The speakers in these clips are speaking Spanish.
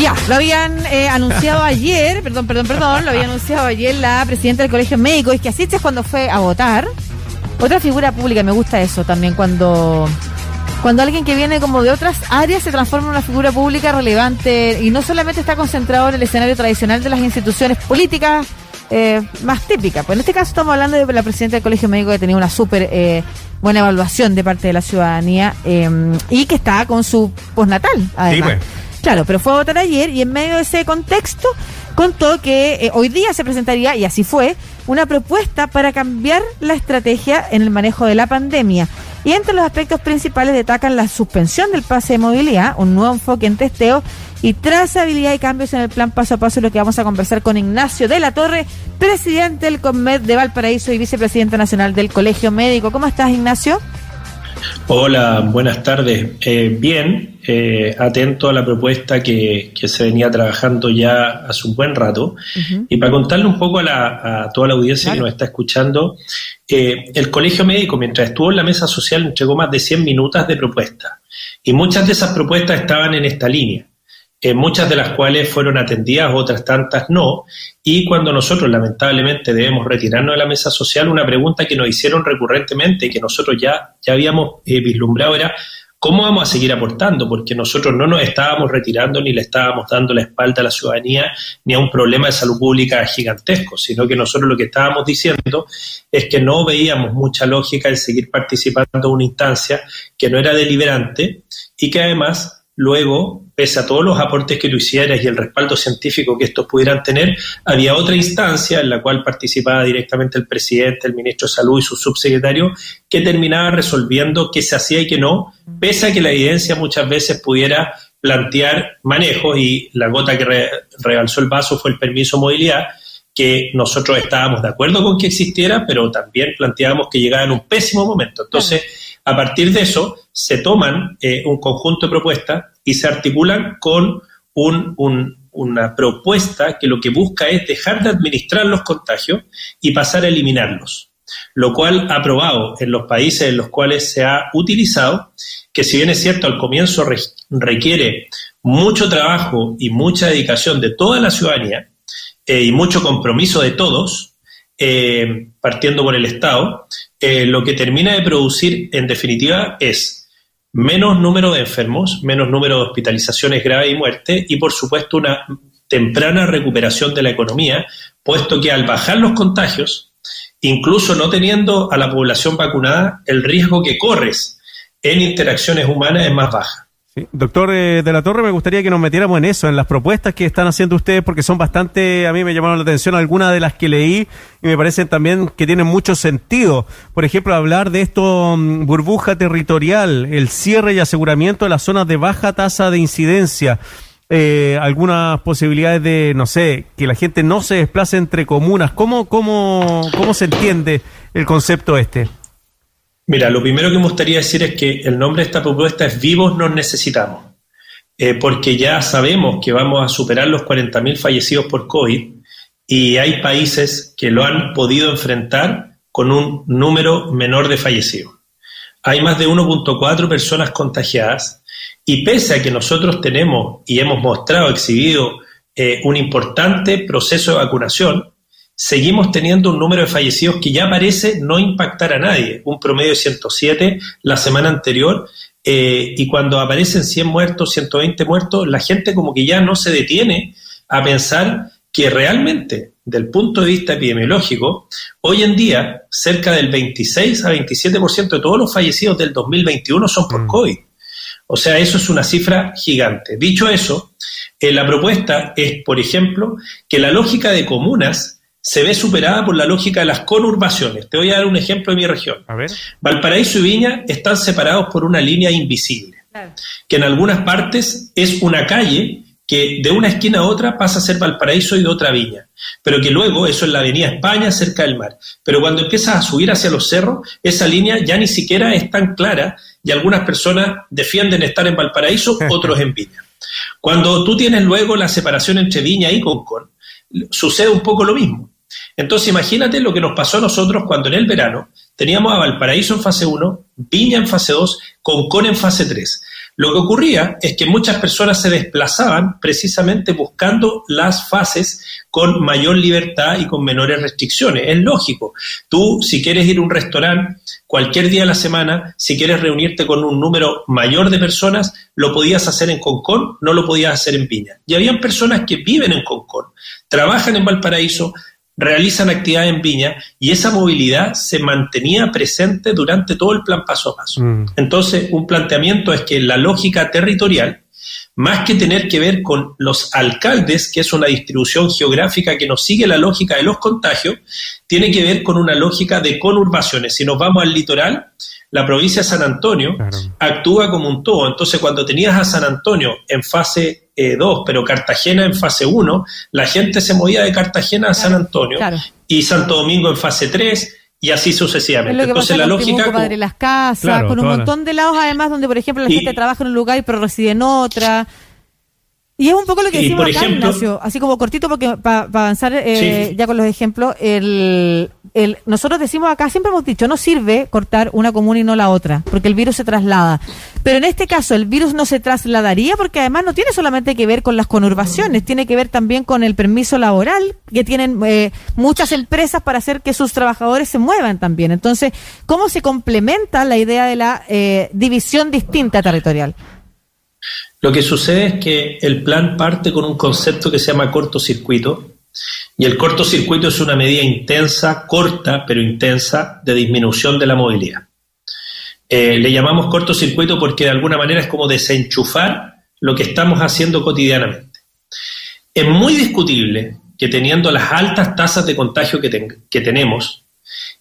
Ya, lo habían eh, anunciado ayer, perdón, perdón, perdón, lo había anunciado ayer la presidenta del Colegio Médico, es que asiste cuando fue a votar. Otra figura pública, me gusta eso también, cuando, cuando alguien que viene como de otras áreas se transforma en una figura pública relevante y no solamente está concentrado en el escenario tradicional de las instituciones políticas eh, más típicas. Pues en este caso estamos hablando de la presidenta del Colegio Médico que tenía una súper eh, buena evaluación de parte de la ciudadanía y que está con su postnatal, además. Sí, pues. Claro, pero fue a votar ayer y en medio de ese contexto contó que eh, hoy día se presentaría, y así fue, una propuesta para cambiar la estrategia en el manejo de la pandemia. Y entre los aspectos principales destacan la suspensión del pase de movilidad, un nuevo enfoque en testeo y trazabilidad y cambios en el plan paso a paso, lo que vamos a conversar con Ignacio de la Torre, presidente del CONMED de Valparaíso y vicepresidente nacional del Colegio Médico. ¿Cómo estás, Ignacio? Hola, buenas tardes. Eh, bien, eh, atento a la propuesta que, se venía trabajando ya hace un buen rato. Y para contarle un poco a, toda la audiencia que nos está escuchando, eh, el Colegio Médico, mientras estuvo en la mesa social, entregó más de 100 minutos de propuestas. Y muchas de esas propuestas estaban en esta línea. Eh, muchas de las cuales fueron atendidas, otras tantas no. Y cuando nosotros lamentablemente debemos retirarnos de la mesa social, una pregunta que nos hicieron recurrentemente que nosotros ya, ya habíamos eh, vislumbrado era ¿cómo vamos a seguir aportando? Porque nosotros no nos estábamos retirando ni le estábamos dando la espalda a la ciudadanía ni a un problema de salud pública gigantesco, sino que nosotros lo que estábamos diciendo es que no veíamos mucha lógica en seguir participando en una instancia que no era deliberante y que además Luego, pese a todos los aportes que tú hicieras y el respaldo científico que estos pudieran tener, había otra instancia en la cual participaba directamente el presidente, el ministro de Salud y su subsecretario, que terminaba resolviendo qué se hacía y qué no, pese a que la evidencia muchas veces pudiera plantear manejos y la gota que rebalsó el vaso fue el permiso de movilidad, que nosotros estábamos de acuerdo con que existiera, pero también planteábamos que llegaba en un pésimo momento. Entonces, a partir de eso, se toman eh, un conjunto de propuestas y se articulan con una propuesta que lo que busca es dejar de administrar los contagios y pasar a eliminarlos. Lo cual ha probado en los países en los cuales se ha utilizado, que si bien es cierto al comienzo requiere mucho trabajo y mucha dedicación de toda la ciudadanía eh, y mucho compromiso de todos, eh, partiendo por el Estado, lo que termina de producir en definitiva es menos número de enfermos, menos número de hospitalizaciones graves y muertes y, por supuesto, una temprana recuperación de la economía, puesto que al bajar los contagios, incluso no teniendo a la población vacunada, el riesgo que corres en interacciones humanas es más baja. Doctor eh, de la Torre, me gustaría que nos metiéramos en eso, en las propuestas que están haciendo ustedes, porque son bastante, a mí me llamaron la atención algunas de las que leí y me parecen también que tienen mucho sentido. Por ejemplo, hablar de esto, mm, burbuja territorial, el cierre y aseguramiento de las zonas de baja tasa de incidencia. Eh, algunas posibilidades de, no sé, que la gente no se desplace entre comunas. ¿Cómo, cómo, cómo se entiende el concepto este? Mira, lo primero que me gustaría decir es que el nombre de esta propuesta es Vivos nos necesitamos, eh, porque ya sabemos que vamos a superar los 40.000 fallecidos por COVID y hay países que lo han podido enfrentar con un número menor de fallecidos. Hay más de 1.4 personas contagiadas y pese a que nosotros tenemos y hemos mostrado, exhibido eh, un importante proceso de vacunación, seguimos teniendo un número de fallecidos que ya parece no impactar a nadie, un promedio de 107 la semana anterior, eh, y cuando aparecen 100 muertos, 120 muertos, la gente como que ya no se detiene a pensar que realmente, del punto de vista epidemiológico, hoy en día cerca del 26 a 27% de todos los fallecidos del 2021 son por mm. COVID. O sea, eso es una cifra gigante. Dicho eso, eh, la propuesta es, por ejemplo, que la lógica de comunas se ve superada por la lógica de las conurbaciones. Te voy a dar un ejemplo de mi región. Valparaíso y Viña están separados por una línea invisible, que en algunas partes es una calle que de una esquina a otra pasa a ser Valparaíso y de otra Viña, pero que luego eso es la Avenida España cerca del mar. Pero cuando empiezas a subir hacia los cerros, esa línea ya ni siquiera es tan clara y algunas personas defienden estar en Valparaíso, otros en Viña. Cuando tú tienes luego la separación entre Viña y Concón, sucede un poco lo mismo. Entonces imagínate lo que nos pasó a nosotros cuando en el verano teníamos a Valparaíso en fase 1, Viña en fase 2, Concón en fase 3. Lo que ocurría es que muchas personas se desplazaban precisamente buscando las fases con mayor libertad y con menores restricciones. Es lógico. Tú, si quieres ir a un restaurante cualquier día de la semana, si quieres reunirte con un número mayor de personas, lo podías hacer en Concón, no lo podías hacer en Viña. Y habían personas que viven en Concón, trabajan en Valparaíso, realizan actividad en Viña y esa movilidad se mantenía presente durante todo el plan paso a paso. Mm. Entonces, un planteamiento es que la lógica territorial, más que tener que ver con los alcaldes, que es una distribución geográfica que nos sigue la lógica de los contagios, tiene que ver con una lógica de conurbaciones. Si nos vamos al litoral, la provincia de San Antonio actúa como un todo. Entonces, cuando tenías a San Antonio en fase 2, eh, pero Cartagena en fase 1, la gente se movía de Cartagena a San Antonio y Santo Domingo en fase 3 y así sucesivamente. Entonces la lógica con, las casas, con un montón de lados además donde por ejemplo la gente trabaja en un lugar pero reside en otra. Y es un poco lo que decimos acá, Ignacio, así como cortito, porque para avanzar eh, ya con los ejemplos, el, el, nosotros decimos acá, siempre hemos dicho, no sirve cortar una comuna y no la otra, porque el virus se traslada. Pero en este caso, el virus no se trasladaría porque además no tiene solamente que ver con las conurbaciones, tiene que ver también con el permiso laboral que tienen eh, muchas empresas para hacer que sus trabajadores se muevan también. Entonces, ¿cómo se complementa la idea de la eh, división distinta territorial? Lo que sucede es que el plan parte con un concepto que se llama cortocircuito, y el cortocircuito es una medida intensa, corta, pero intensa, de disminución de la movilidad. Eh, le llamamos cortocircuito porque de alguna manera es como desenchufar lo que estamos haciendo cotidianamente. Es muy discutible que teniendo las altas tasas de contagio que, que tenemos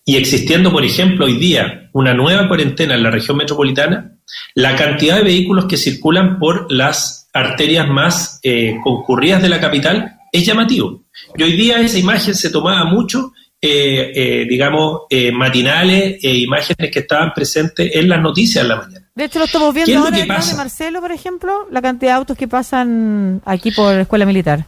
y existiendo, por ejemplo, hoy día una nueva cuarentena en la región metropolitana, la cantidad de vehículos que circulan por las arterias más eh, concurridas de la capital es llamativo. Y hoy día esa imagen se tomaba mucho, eh, eh, digamos, matinales e imágenes que estaban presentes en las noticias en la mañana. De hecho, lo estamos viendo ahora en de Marcelo, por ejemplo, la cantidad de autos que pasan aquí por la escuela militar.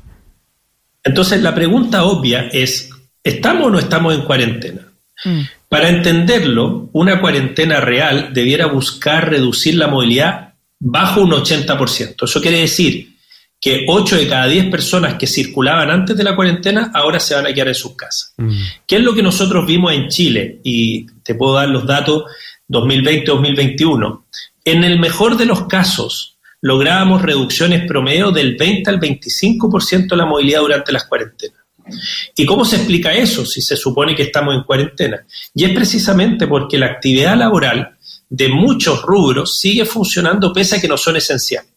Entonces, la pregunta obvia es, ¿estamos o no estamos en cuarentena? Mm. Para entenderlo, una cuarentena real debiera buscar reducir la movilidad bajo un 80%. Eso quiere decir que 8 de cada 10 personas que circulaban antes de la cuarentena ahora se van a quedar en sus casas. Mm. ¿Qué es lo que nosotros vimos en Chile? Y te puedo dar los datos 2020-2021. En el mejor de los casos, lográbamos reducciones promedio del 20 al 25% de la movilidad durante las cuarentenas. ¿Y cómo se explica eso si se supone que estamos en cuarentena? Y es precisamente porque la actividad laboral de muchos rubros sigue funcionando pese a que no son esenciales.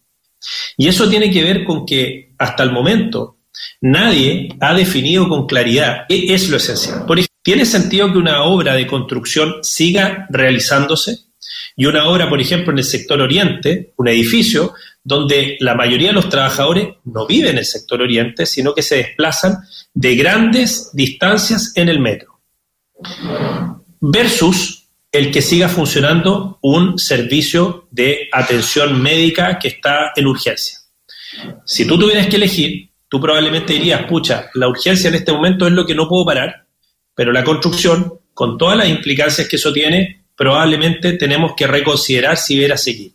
Y eso tiene que ver con que hasta el momento nadie ha definido con claridad qué es lo esencial. Por ¿tiene sentido que una obra de construcción siga realizándose? Y una obra, por ejemplo, en el sector oriente, un edificio, donde la mayoría de los trabajadores no viven en el sector oriente, sino que se desplazan de grandes distancias en el metro, versus el que siga funcionando un servicio de atención médica que está en urgencia. Si tú tuvieras que elegir, tú probablemente dirías, pucha, la urgencia en este momento es lo que no puedo parar, pero la construcción, con todas las implicancias que eso tiene, probablemente tenemos que reconsiderar si ver a seguir.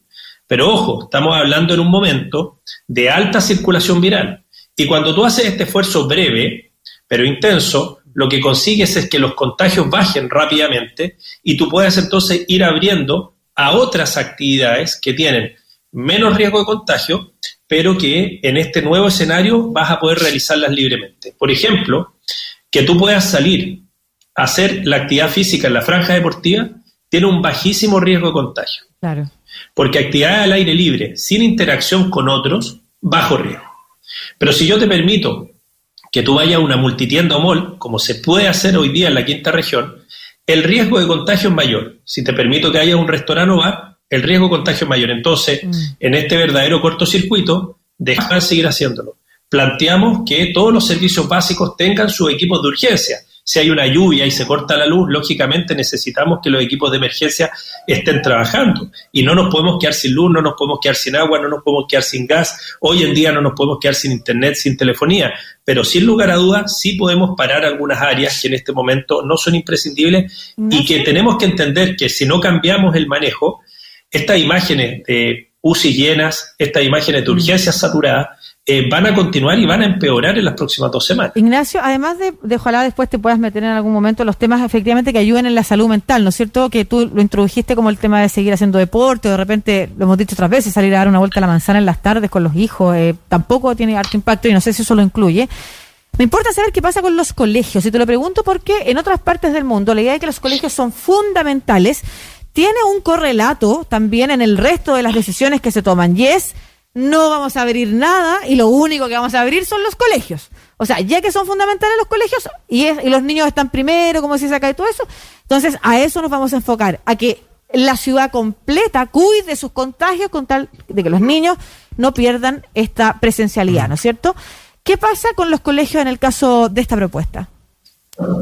Pero ojo, estamos hablando en un momento de alta circulación viral. Y cuando tú haces este esfuerzo breve, pero intenso, lo que consigues es que los contagios bajen rápidamente y tú puedes entonces ir abriendo a otras actividades que tienen menos riesgo de contagio, pero que en este nuevo escenario vas a poder realizarlas libremente. Por ejemplo, que tú puedas salir a hacer la actividad física en la franja deportiva tiene un bajísimo riesgo de contagio. Claro. Porque actividad al aire libre, sin interacción con otros, bajo riesgo. Pero si yo te permito que tú vayas a una multitienda o mall, como se puede hacer hoy día en la quinta región, el riesgo de contagio es mayor. Si te permito que haya un restaurante o bar, el riesgo de contagio es mayor. Entonces, mm. en este verdadero cortocircuito, dejar de seguir haciéndolo. Planteamos que todos los servicios básicos tengan sus equipos de urgencia si hay una lluvia y se corta la luz, lógicamente necesitamos que los equipos de emergencia estén trabajando. Y no nos podemos quedar sin luz, no nos podemos quedar sin agua, no nos podemos quedar sin gas. Hoy en día no nos podemos quedar sin internet, sin telefonía. Pero sin lugar a dudas, sí podemos parar algunas áreas que en este momento no son imprescindibles y que tenemos que entender que si no cambiamos el manejo, estas imágenes de UCI llenas, estas imágenes de mm. urgencias saturadas, eh, van a continuar y van a empeorar en las próximas dos semanas. Ignacio, además de, de, ojalá después te puedas meter en algún momento los temas efectivamente que ayuden en la salud mental, ¿no es cierto? Que tú lo introdujiste como el tema de seguir haciendo deporte, o de repente, lo hemos dicho otras veces, salir a dar una vuelta a la manzana en las tardes con los hijos, eh, tampoco tiene alto impacto y no sé si eso lo incluye. Me importa saber qué pasa con los colegios, y te lo pregunto porque en otras partes del mundo la idea de que los colegios son fundamentales tiene un correlato también en el resto de las decisiones que se toman, y es no vamos a abrir nada y lo único que vamos a abrir son los colegios. O sea, ya que son fundamentales los colegios y, los niños están primero, como se cae todo eso, entonces a eso nos vamos a enfocar, a que la ciudad completa cuide sus contagios con tal de que los niños no pierdan esta presencialidad, ¿no es cierto? ¿Qué pasa con los colegios en el caso de esta propuesta?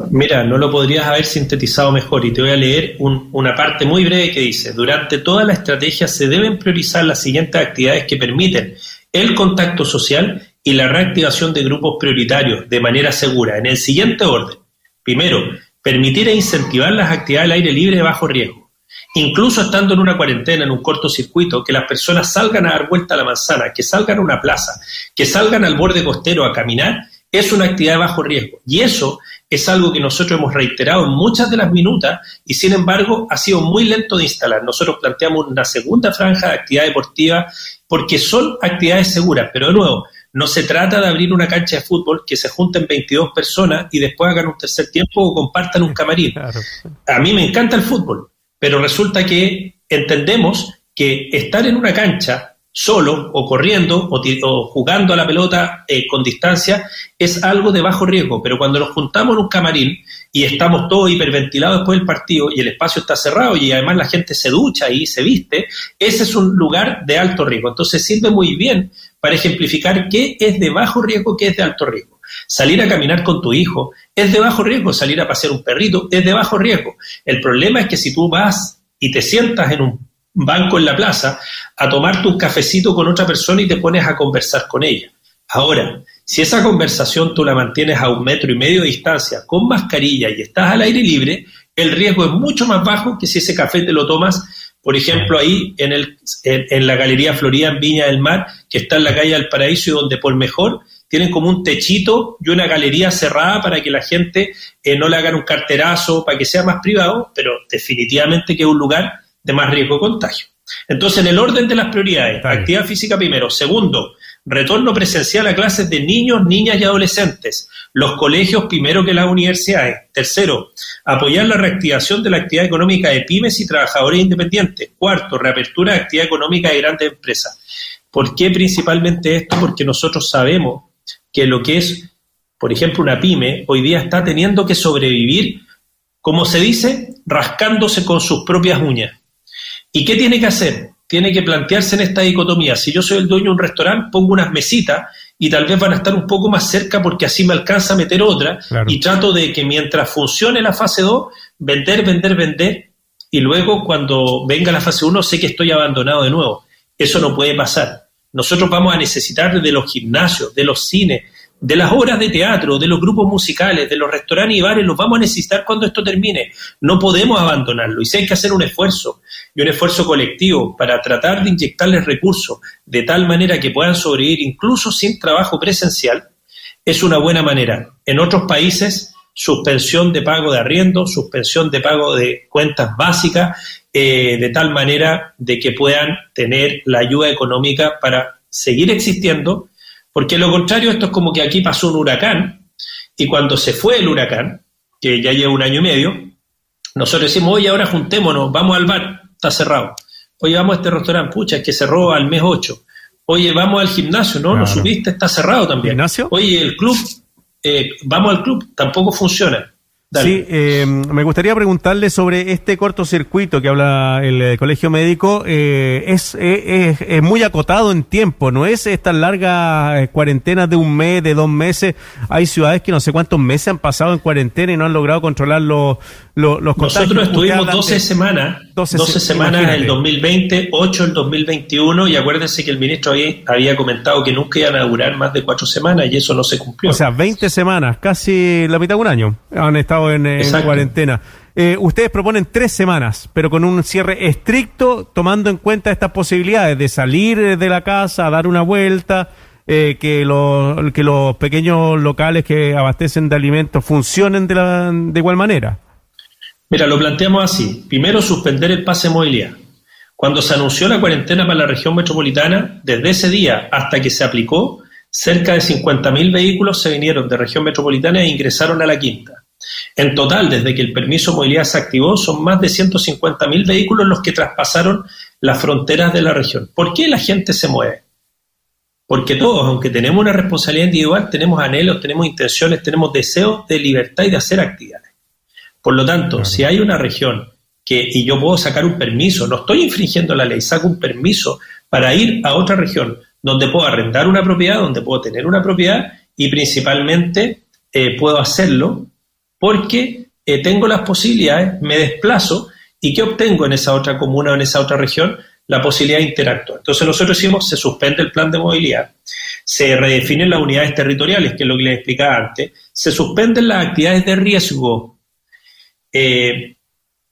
Mira, no lo podrías haber sintetizado mejor y te voy a leer una parte muy breve que dice, durante toda la estrategia se deben priorizar las siguientes actividades que permiten el contacto social y la reactivación de grupos prioritarios de manera segura, en el siguiente orden. Primero, permitir e incentivar las actividades al aire libre de bajo riesgo. Incluso estando en una cuarentena, en un cortocircuito, que las personas salgan a dar vuelta a la manzana, que salgan a una plaza, que salgan al borde costero a caminar, es una actividad de bajo riesgo. Y eso es algo que nosotros hemos reiterado en muchas de las minutas y sin embargo ha sido muy lento de instalar. Nosotros planteamos una segunda franja de actividad deportiva porque son actividades seguras, pero de nuevo, no se trata de abrir una cancha de fútbol que se junten 22 personas y después hagan un tercer tiempo o compartan un camarín. A mí me encanta el fútbol, pero resulta que entendemos que estar en una cancha solo o corriendo o, jugando a la pelota eh, con distancia es algo de bajo riesgo, pero cuando nos juntamos en un camarín y estamos todos hiperventilados después del partido y el espacio está cerrado y además la gente se ducha y se viste, ese es un lugar de alto riesgo. Entonces sirve muy bien para ejemplificar qué es de bajo riesgo, qué es de alto riesgo. Salir a caminar con tu hijo es de bajo riesgo, salir a pasear un perrito es de bajo riesgo. El problema es que si tú vas y te sientas en un banco en la plaza a tomarte un cafecito con otra persona y te pones a conversar con ella. Ahora, si esa conversación tú la mantienes a un metro y medio de distancia con mascarilla y estás al aire libre, el riesgo es mucho más bajo que si ese café te lo tomas, por ejemplo, ahí en, el, en, la Galería Florida en Viña del Mar, que está en la calle del Paraíso y donde por mejor tienen como un techito y una galería cerrada para que la gente eh, no le hagan un carterazo, para que sea más privado, pero definitivamente que es un lugar de más riesgo de contagio. Entonces, en el orden de las prioridades, actividad física primero. Segundo, retorno presencial a clases de niños, niñas y adolescentes. Los colegios primero que las universidades. Tercero, apoyar la reactivación de la actividad económica de pymes y trabajadores independientes. Cuarto, reapertura de actividad económica de grandes empresas. ¿Por qué principalmente esto? Porque nosotros sabemos que lo que es, por ejemplo, una pyme hoy día está teniendo que sobrevivir, como se dice, rascándose con sus propias uñas. ¿Y qué tiene que hacer? Tiene que plantearse en esta dicotomía. Si yo soy el dueño de un restaurante, pongo unas mesitas y tal vez van a estar un poco más cerca porque así me alcanza a meter otra y trato de que mientras funcione la fase 2, vender, vender, vender y luego cuando venga la fase 1 sé que estoy abandonado de nuevo. Eso no puede pasar. Nosotros vamos a necesitar de los gimnasios, de los cines, de las obras de teatro, de los grupos musicales, de los restaurantes y bares, los vamos a necesitar cuando esto termine. No podemos abandonarlo. Y si hay que hacer un esfuerzo, y un esfuerzo colectivo para tratar de inyectarles recursos de tal manera que puedan sobrevivir incluso sin trabajo presencial, es una buena manera. En otros países, suspensión de pago de arriendo, suspensión de pago de cuentas básicas, eh, de tal manera de que puedan tener la ayuda económica para seguir existiendo porque lo contrario, esto es como que aquí pasó un huracán y cuando se fue el huracán, que ya lleva un año y medio, nosotros decimos, oye, ahora juntémonos, vamos al bar, está cerrado. Oye, vamos a este restaurante, pucha, es que cerró al mes 8. Oye, vamos al gimnasio, no, no subiste, está cerrado también. ¿Gimnasio? Oye, el club, eh, vamos al club, tampoco funciona. Sí, eh, me gustaría preguntarle sobre este cortocircuito que habla el, eh, Colegio Médico. Eh, es, es, muy acotado en tiempo, no es estas largas cuarentenas de un mes, de dos meses. Hay ciudades que no sé cuántos meses han pasado en cuarentena y no han logrado controlar los, los, Nosotros estuvimos 12 semanas, 12, semanas en el 2020, 8 en el 2021 y acuérdense que el ministro había, había comentado que nunca iban a durar más de cuatro semanas y eso no se cumplió. O sea, 20 semanas, casi la mitad de un año han estado estado en, cuarentena. Eh, ustedes proponen tres semanas, pero con un cierre estricto, tomando en cuenta estas posibilidades de salir de la casa, dar una vuelta, eh, que, los, que los pequeños locales que abastecen de alimentos funcionen de, la, de igual manera. Mira, lo planteamos así. Primero, suspender el pase de movilidad. Cuando se anunció la cuarentena para la región metropolitana, desde ese día hasta que se aplicó, cerca de 50.000 vehículos se vinieron de región metropolitana e ingresaron a la quinta. En total, desde que el permiso de movilidad se activó, son más de 150.000 vehículos los que traspasaron las fronteras de la región. ¿Por qué la gente se mueve? Porque todos, aunque tenemos una responsabilidad individual, tenemos anhelos, tenemos intenciones, tenemos deseos de libertad y de hacer actividades. Por lo tanto, si hay una región que, y yo puedo sacar un permiso, no estoy infringiendo la ley, saco un permiso para ir a otra región donde puedo arrendar una propiedad, donde puedo tener una propiedad y principalmente eh, puedo hacerlo porque eh, tengo las posibilidades, me desplazo y ¿qué obtengo en esa otra comuna o en esa otra región? La posibilidad de interactuar. Entonces nosotros decimos, se suspende el plan de movilidad, se redefinen las unidades territoriales, que es lo que les explicaba antes, se suspenden las actividades de riesgo eh,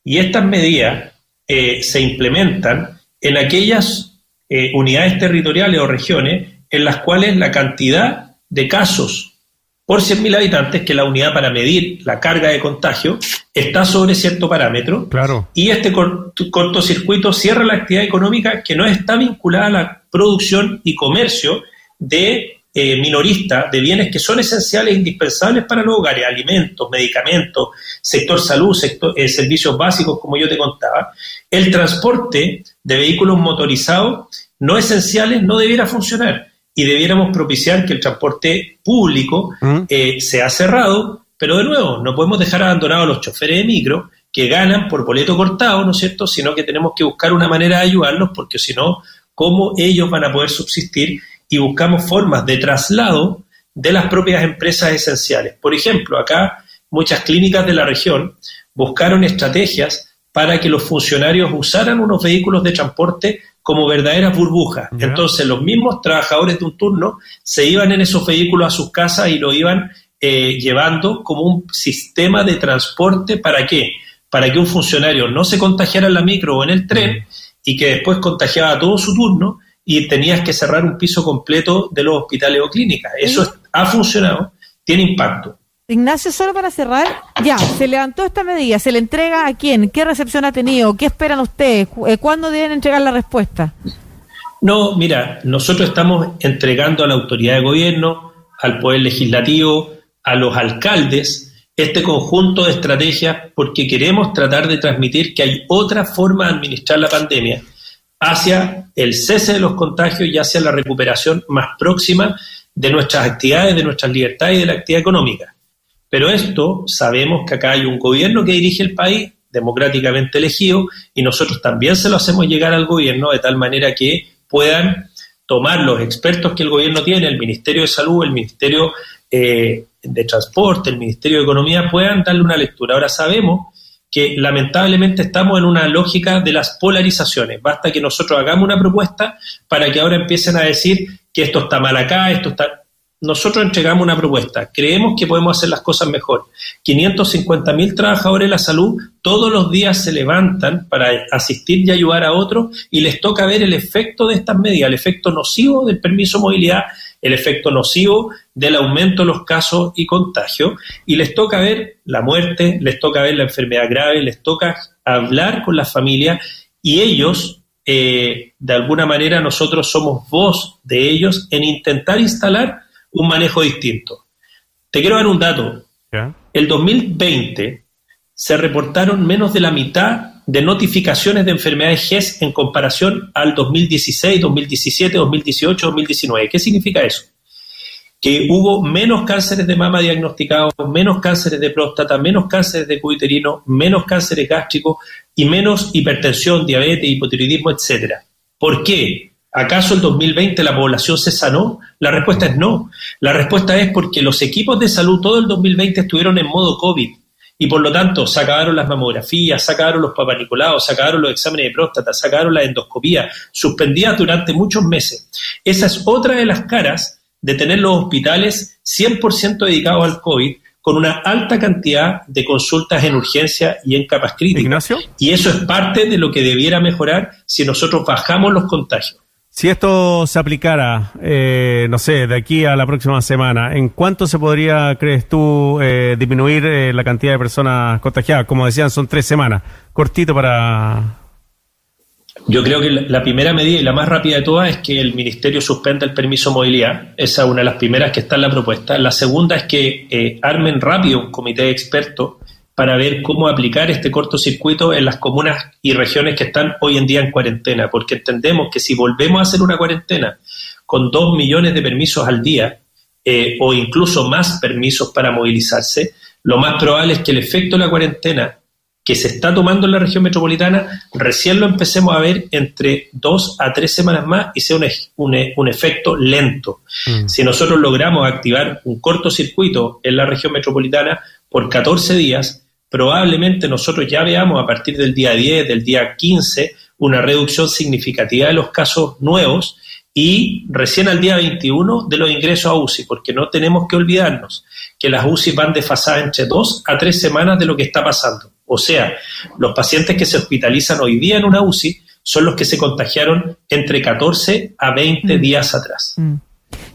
y estas medidas eh, se implementan en aquellas unidades territoriales o regiones en las cuales la cantidad de casos por 100.000 habitantes, que es la unidad para medir la carga de contagio, está sobre cierto parámetro. Claro. Y este cortocircuito cierra la actividad económica que no está vinculada a la producción y comercio de eh, minorista de bienes que son esenciales e indispensables para los hogares, alimentos, medicamentos, sector salud, sector, eh, servicios básicos, como yo te contaba, el transporte de vehículos motorizados no esenciales no debiera funcionar y debiéramos propiciar que el transporte público ¿Mm? eh, sea cerrado, pero de nuevo, no podemos dejar abandonados a los choferes de micro que ganan por boleto cortado, ¿no es cierto?, sino que tenemos que buscar una manera de ayudarlos porque si no, ¿cómo ellos van a poder subsistir y buscamos formas de traslado de las propias empresas esenciales. Por ejemplo, acá muchas clínicas de la región buscaron estrategias para que los funcionarios usaran unos vehículos de transporte como verdaderas burbujas. Entonces los mismos trabajadores de un turno se iban en esos vehículos a sus casas y lo iban eh, llevando como un sistema de transporte para qué? Para que un funcionario no se contagiara en la micro o en el tren y que después contagiaba a todo su turno y tenías que cerrar un piso completo de los hospitales o clínicas. Eso ha funcionado, tiene impacto. Ignacio, solo para cerrar, ya, se levantó esta medida, ¿se le entrega a quién? ¿Qué recepción ha tenido? ¿Qué esperan ustedes? Eh, ¿Cuándo deben entregar la respuesta? No, mira, nosotros estamos entregando a la autoridad de gobierno, al Poder Legislativo, a los alcaldes, este conjunto de estrategias porque queremos tratar de transmitir que hay otra forma de administrar la pandemia hacia el cese de los contagios y hacia la recuperación más próxima de nuestras actividades, de nuestras libertades y de la actividad económica. Pero esto sabemos que acá hay un gobierno que dirige el país, democráticamente elegido, y nosotros también se lo hacemos llegar al gobierno de tal manera que puedan tomar los expertos que el gobierno tiene, el Ministerio de Salud, el Ministerio eh, de Transporte, el Ministerio de Economía, puedan darle una lectura. Ahora sabemos que lamentablemente estamos en una lógica de las polarizaciones. Basta que nosotros hagamos una propuesta para que ahora empiecen a decir que esto está mal acá, esto está... Nosotros entregamos una propuesta, creemos que podemos hacer las cosas mejor. 550 mil trabajadores de la salud todos los días se levantan para asistir y ayudar a otros y les toca ver el efecto de estas medidas, el efecto nocivo del permiso de movilidad el efecto nocivo del aumento de los casos y contagios, y les toca ver la muerte, les toca ver la enfermedad grave, les toca hablar con las familias y ellos, eh, de alguna manera, nosotros somos voz de ellos en intentar instalar un manejo distinto. Te quiero dar un dato. El 2020 se reportaron menos de la mitad de notificaciones de enfermedades GES en comparación al 2016, 2017, 2018, 2019. ¿Qué significa eso? Que hubo menos cánceres de mama diagnosticados, menos cánceres de próstata, menos cánceres de cuiterino, menos cánceres gástricos y menos hipertensión, diabetes, hipotiroidismo, etcétera. ¿Por qué? ¿Acaso el 2020 la población se sanó? La respuesta es no. La respuesta es porque los equipos de salud todo el 2020 estuvieron en modo COVID y por lo tanto se acabaron las mamografías, se acabaron los papanicolados, se acabaron los exámenes de próstata, se acabaron la endoscopía, suspendidas durante muchos meses. Esa es otra de las caras de tener los hospitales 100% dedicados al COVID, con una alta cantidad de consultas en urgencia y en capas críticas. Ignacio. Y eso es parte de lo que debiera mejorar si nosotros bajamos los contagios. Si esto se aplicara, eh, no sé, de aquí a la próxima semana, ¿en cuánto se podría, crees tú, eh, disminuir eh, la cantidad de personas contagiadas? Como decían, son tres semanas. Cortito para... Yo creo que la primera medida y la más rápida de todas es que el Ministerio suspenda el permiso de movilidad. Esa es una de las primeras que está en la propuesta. La segunda es que armen rápido un comité de expertos para ver cómo aplicar este cortocircuito en las comunas y regiones que están hoy en día en cuarentena, porque entendemos que si volvemos a hacer una cuarentena con dos millones de permisos al día eh, o incluso más permisos para movilizarse, lo más probable es que el efecto de la cuarentena que se está tomando en la región metropolitana recién lo empecemos a ver entre dos a tres semanas más y sea un, un, efecto lento. Mm. Si nosotros logramos activar un cortocircuito en la región metropolitana por 14 días, probablemente nosotros ya veamos a partir del día 10, del día 15, una reducción significativa de los casos nuevos y recién al día 21 de los ingresos a UCI, porque no tenemos que olvidarnos que las UCI van desfasadas entre dos a tres semanas de lo que está pasando. O sea, los pacientes que se hospitalizan hoy día en una UCI son los que se contagiaron entre 14 a 20 mm. días atrás. Mm.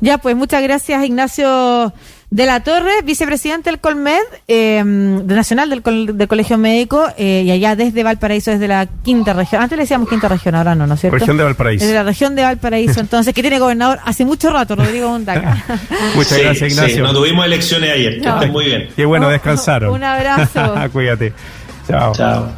Ya, pues muchas gracias Ignacio de la Torre, vicepresidente del Colmed, eh, nacional del, Colegio Médico, eh, y allá desde Valparaíso, desde la quinta región. Antes le decíamos quinta región, ahora no, ¿no es cierto? Región de Valparaíso. Desde la región de Valparaíso, entonces, que tiene gobernador hace mucho rato, Rodrigo Undaca. Muchas gracias, Ignacio. Sí, no tuvimos elecciones ayer, muy bien. Qué bueno, descansaron. Un abrazo. Cuídate. Chao. Chao.